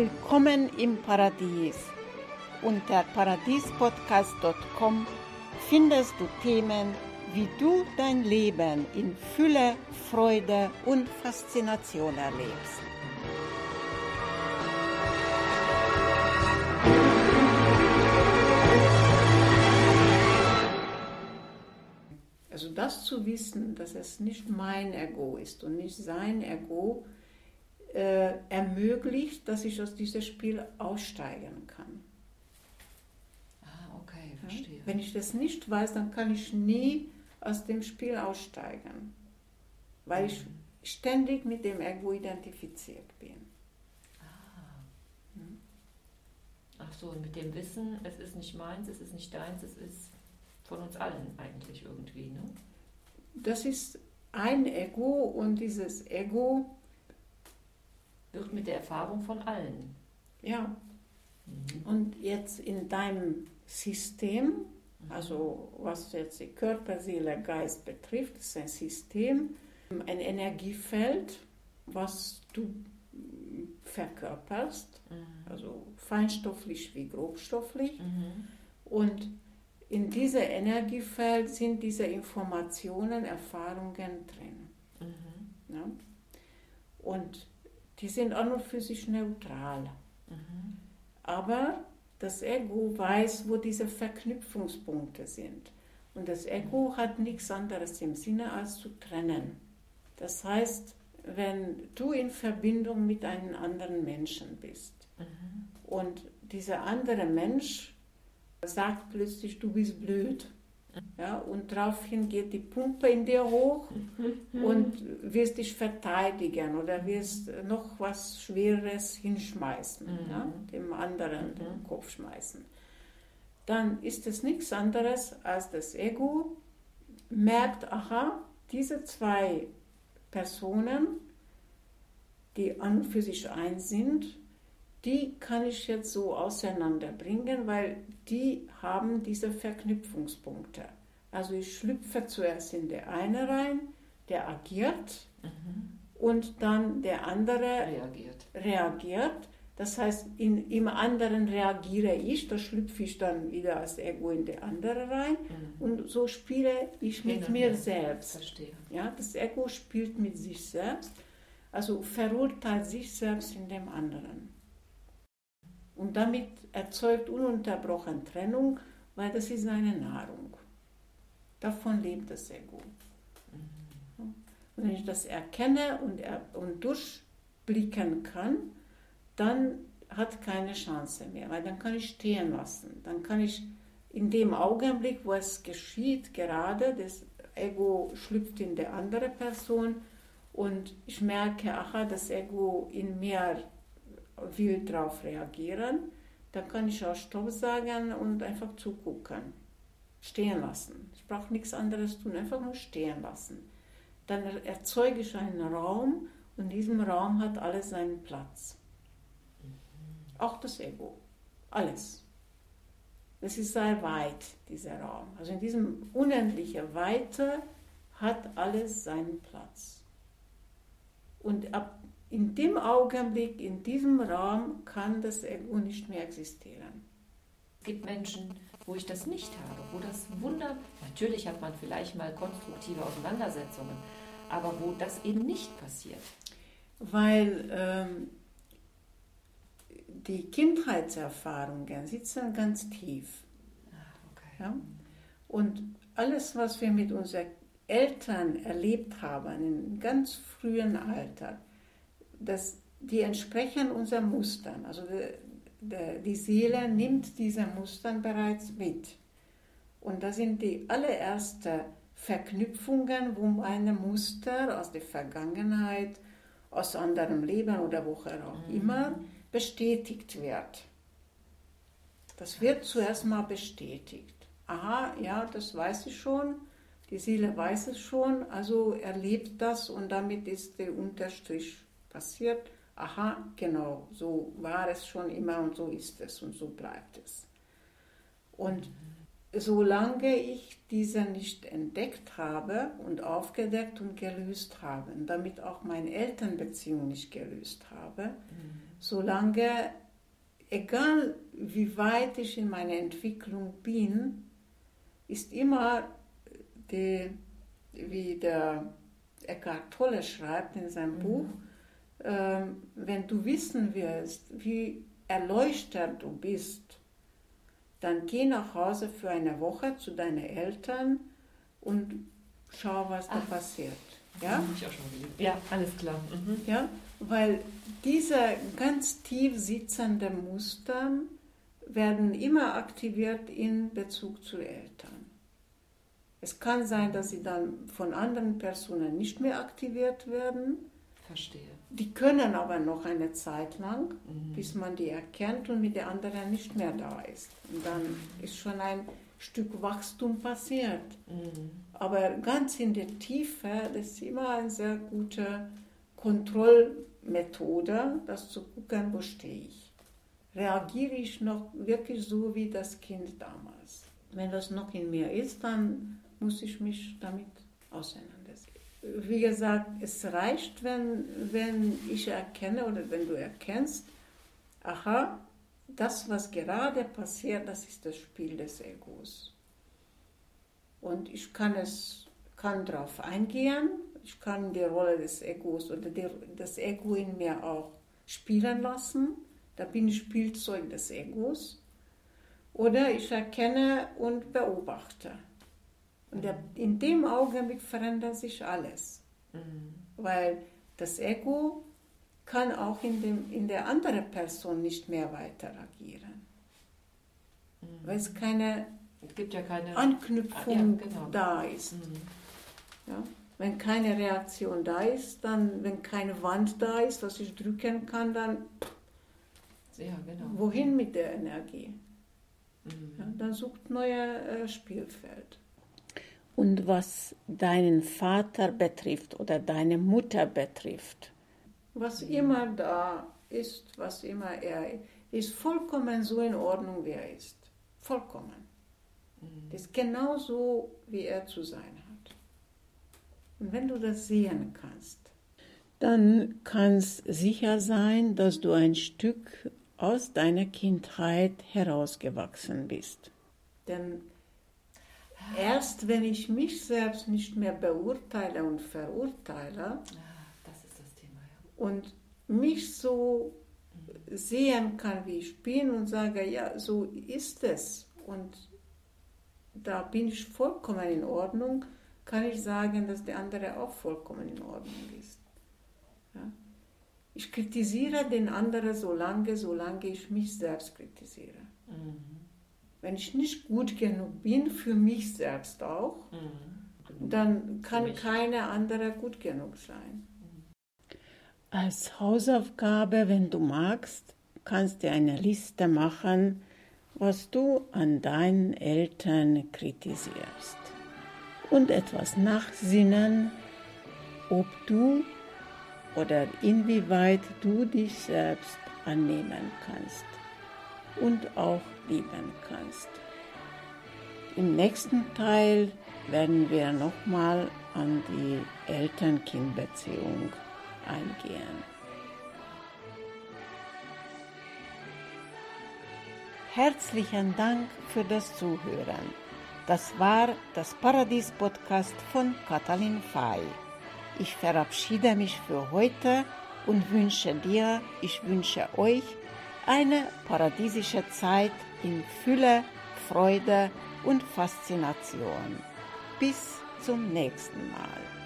Willkommen im Paradies. Unter paradiespodcast.com findest du Themen, wie du dein Leben in Fülle, Freude und Faszination erlebst. Also das zu wissen, dass es nicht mein Ego ist und nicht sein Ego, äh, ermöglicht, dass ich aus diesem Spiel aussteigen kann. Ah, okay, verstehe. Ja? Wenn ich das nicht weiß, dann kann ich nie aus dem Spiel aussteigen, weil mhm. ich ständig mit dem Ego identifiziert bin. Ah. Mhm. Ach so, und mit dem Wissen, es ist nicht meins, es ist nicht deins, es ist von uns allen eigentlich irgendwie, ne? Das ist ein Ego und dieses Ego wird mit der Erfahrung von allen. Ja. Mhm. Und jetzt in deinem System, mhm. also was jetzt die Körper, Seele, Geist betrifft, ist ein System, ein Energiefeld, was du verkörperst, mhm. also feinstofflich wie grobstofflich. Mhm. Und in diesem Energiefeld sind diese Informationen, Erfahrungen drin. Mhm. Ja? Und die sind an und für sich neutral. Mhm. Aber das Ego weiß, wo diese Verknüpfungspunkte sind. Und das Ego hat nichts anderes im Sinne als zu trennen. Das heißt, wenn du in Verbindung mit einem anderen Menschen bist mhm. und dieser andere Mensch sagt plötzlich, du bist blöd, ja, und daraufhin geht die Pumpe in dir hoch und wirst dich verteidigen oder wirst noch was Schweres hinschmeißen, mhm. ja, dem anderen mhm. den Kopf schmeißen. Dann ist es nichts anderes als das Ego merkt, aha, diese zwei Personen, die an und für sich eins sind, die kann ich jetzt so auseinanderbringen, weil die haben diese Verknüpfungspunkte. Also ich schlüpfe zuerst in der eine rein, der agiert mhm. und dann der andere reagiert. reagiert. Das heißt, in, im anderen reagiere ich, da schlüpfe ich dann wieder als Ego in der andere rein mhm. und so spiele ich mit genau, mir selbst. Verstehe. Ja, das Ego spielt mit sich selbst, also verurteilt sich selbst in dem anderen. Und damit erzeugt ununterbrochen Trennung, weil das ist seine Nahrung. Davon lebt das Ego. Mhm. Und wenn ich das erkenne und, er, und durchblicken kann, dann hat keine Chance mehr, weil dann kann ich stehen lassen. Dann kann ich in dem Augenblick, wo es geschieht, gerade das Ego schlüpft in der andere Person und ich merke, aha, das Ego in mir will darauf reagieren, dann kann ich auch Stopp sagen und einfach zugucken. Stehen lassen. Ich brauche nichts anderes tun, einfach nur stehen lassen. Dann erzeuge ich einen Raum und in diesem Raum hat alles seinen Platz. Auch das Ego. Alles. Das ist sehr weit, dieser Raum. Also in diesem unendlichen Weite hat alles seinen Platz. Und ab in dem Augenblick, in diesem Raum kann das Ego nicht mehr existieren. Es gibt Menschen, wo ich das nicht habe, wo das Wunder, natürlich hat man vielleicht mal konstruktive Auseinandersetzungen, aber wo das eben nicht passiert. Weil ähm, die Kindheitserfahrungen sitzen ganz tief. Ah, okay. ja? Und alles, was wir mit unseren Eltern erlebt haben, in ganz frühen Alter, das, die entsprechen unseren Mustern. Also die, die Seele nimmt diese Mustern bereits mit. Und das sind die allerersten Verknüpfungen, wo meine Muster aus der Vergangenheit, aus anderem Leben oder woher auch mhm. immer bestätigt wird. Das wird zuerst mal bestätigt. Aha, ja, das weiß ich schon, die Seele weiß es schon, also erlebt das und damit ist der Unterstrich passiert, aha, genau, so war es schon immer und so ist es und so bleibt es. Und solange ich diese nicht entdeckt habe und aufgedeckt und gelöst habe, und damit auch meine Elternbeziehung nicht gelöst habe, mhm. Solange, egal wie weit ich in meiner Entwicklung bin, ist immer die, wie der Eckhart Tolle schreibt in seinem mhm. Buch, äh, wenn du wissen wirst, wie erleuchtet du bist, dann geh nach Hause für eine Woche zu deinen Eltern und schau, was Ach. da passiert. Ja? Ich auch schon ja, alles klar. Mhm. Ja, weil diese ganz tief sitzenden Muster werden immer aktiviert in Bezug zu Eltern. Es kann sein, dass sie dann von anderen Personen nicht mehr aktiviert werden. Verstehe. Die können aber noch eine Zeit lang, mhm. bis man die erkennt und mit der anderen nicht mehr da ist. Und dann ist schon ein Stück Wachstum passiert. Mhm. Aber ganz in der Tiefe, das ist immer eine sehr gute Kontrollmethode, das zu gucken, wo stehe ich. Reagiere ich noch wirklich so wie das Kind damals? Wenn das noch in mir ist, dann muss ich mich damit auseinandersetzen. Wie gesagt, es reicht, wenn, wenn ich erkenne oder wenn du erkennst, aha, das, was gerade passiert, das ist das Spiel des Egos. Und ich kann es kann darauf eingehen, ich kann die Rolle des Egos oder die, das Ego in mir auch spielen lassen. Da bin ich Spielzeug des Egos. Oder ich erkenne und beobachte. Und in dem Augenblick verändert sich alles. Mhm. Weil das Ego kann auch in, dem, in der anderen Person nicht mehr weiter agieren. Mhm. Weil es keine, ja keine Anknüpfung ja, genau. da ist. Mhm. Ja? Wenn keine Reaktion da ist, dann, wenn keine Wand da ist, was ich drücken kann, dann ja, genau. wohin mit der Energie? Mhm. Ja, dann sucht neues äh, Spielfeld. Und was deinen Vater betrifft oder deine Mutter betrifft, was immer da ist, was immer er ist, ist vollkommen so in Ordnung, wie er ist. Vollkommen. Mhm. Das ist genau so, wie er zu sein hat. Und wenn du das sehen kannst, dann kannst sicher sein, dass du ein Stück aus deiner Kindheit herausgewachsen bist. Denn erst wenn ich mich selbst nicht mehr beurteile und verurteile, und mich so sehen kann, wie ich bin und sage, ja, so ist es und da bin ich vollkommen in Ordnung, kann ich sagen, dass der andere auch vollkommen in Ordnung ist. Ja? Ich kritisiere den anderen so lange, solange ich mich selbst kritisiere. Mhm. Wenn ich nicht gut genug bin, für mich selbst auch, mhm. dann kann keine andere gut genug sein. Als Hausaufgabe, wenn du magst, kannst du eine Liste machen, was du an deinen Eltern kritisierst und etwas nachsinnen, ob du oder inwieweit du dich selbst annehmen kannst und auch lieben kannst. Im nächsten Teil werden wir nochmal an die Eltern-Kind-Beziehung eingehen. Herzlichen Dank für das Zuhören. Das war das Paradies-Podcast von Katalin Fay. Ich verabschiede mich für heute und wünsche dir, ich wünsche euch eine paradiesische Zeit in Fülle, Freude und Faszination. Bis zum nächsten Mal.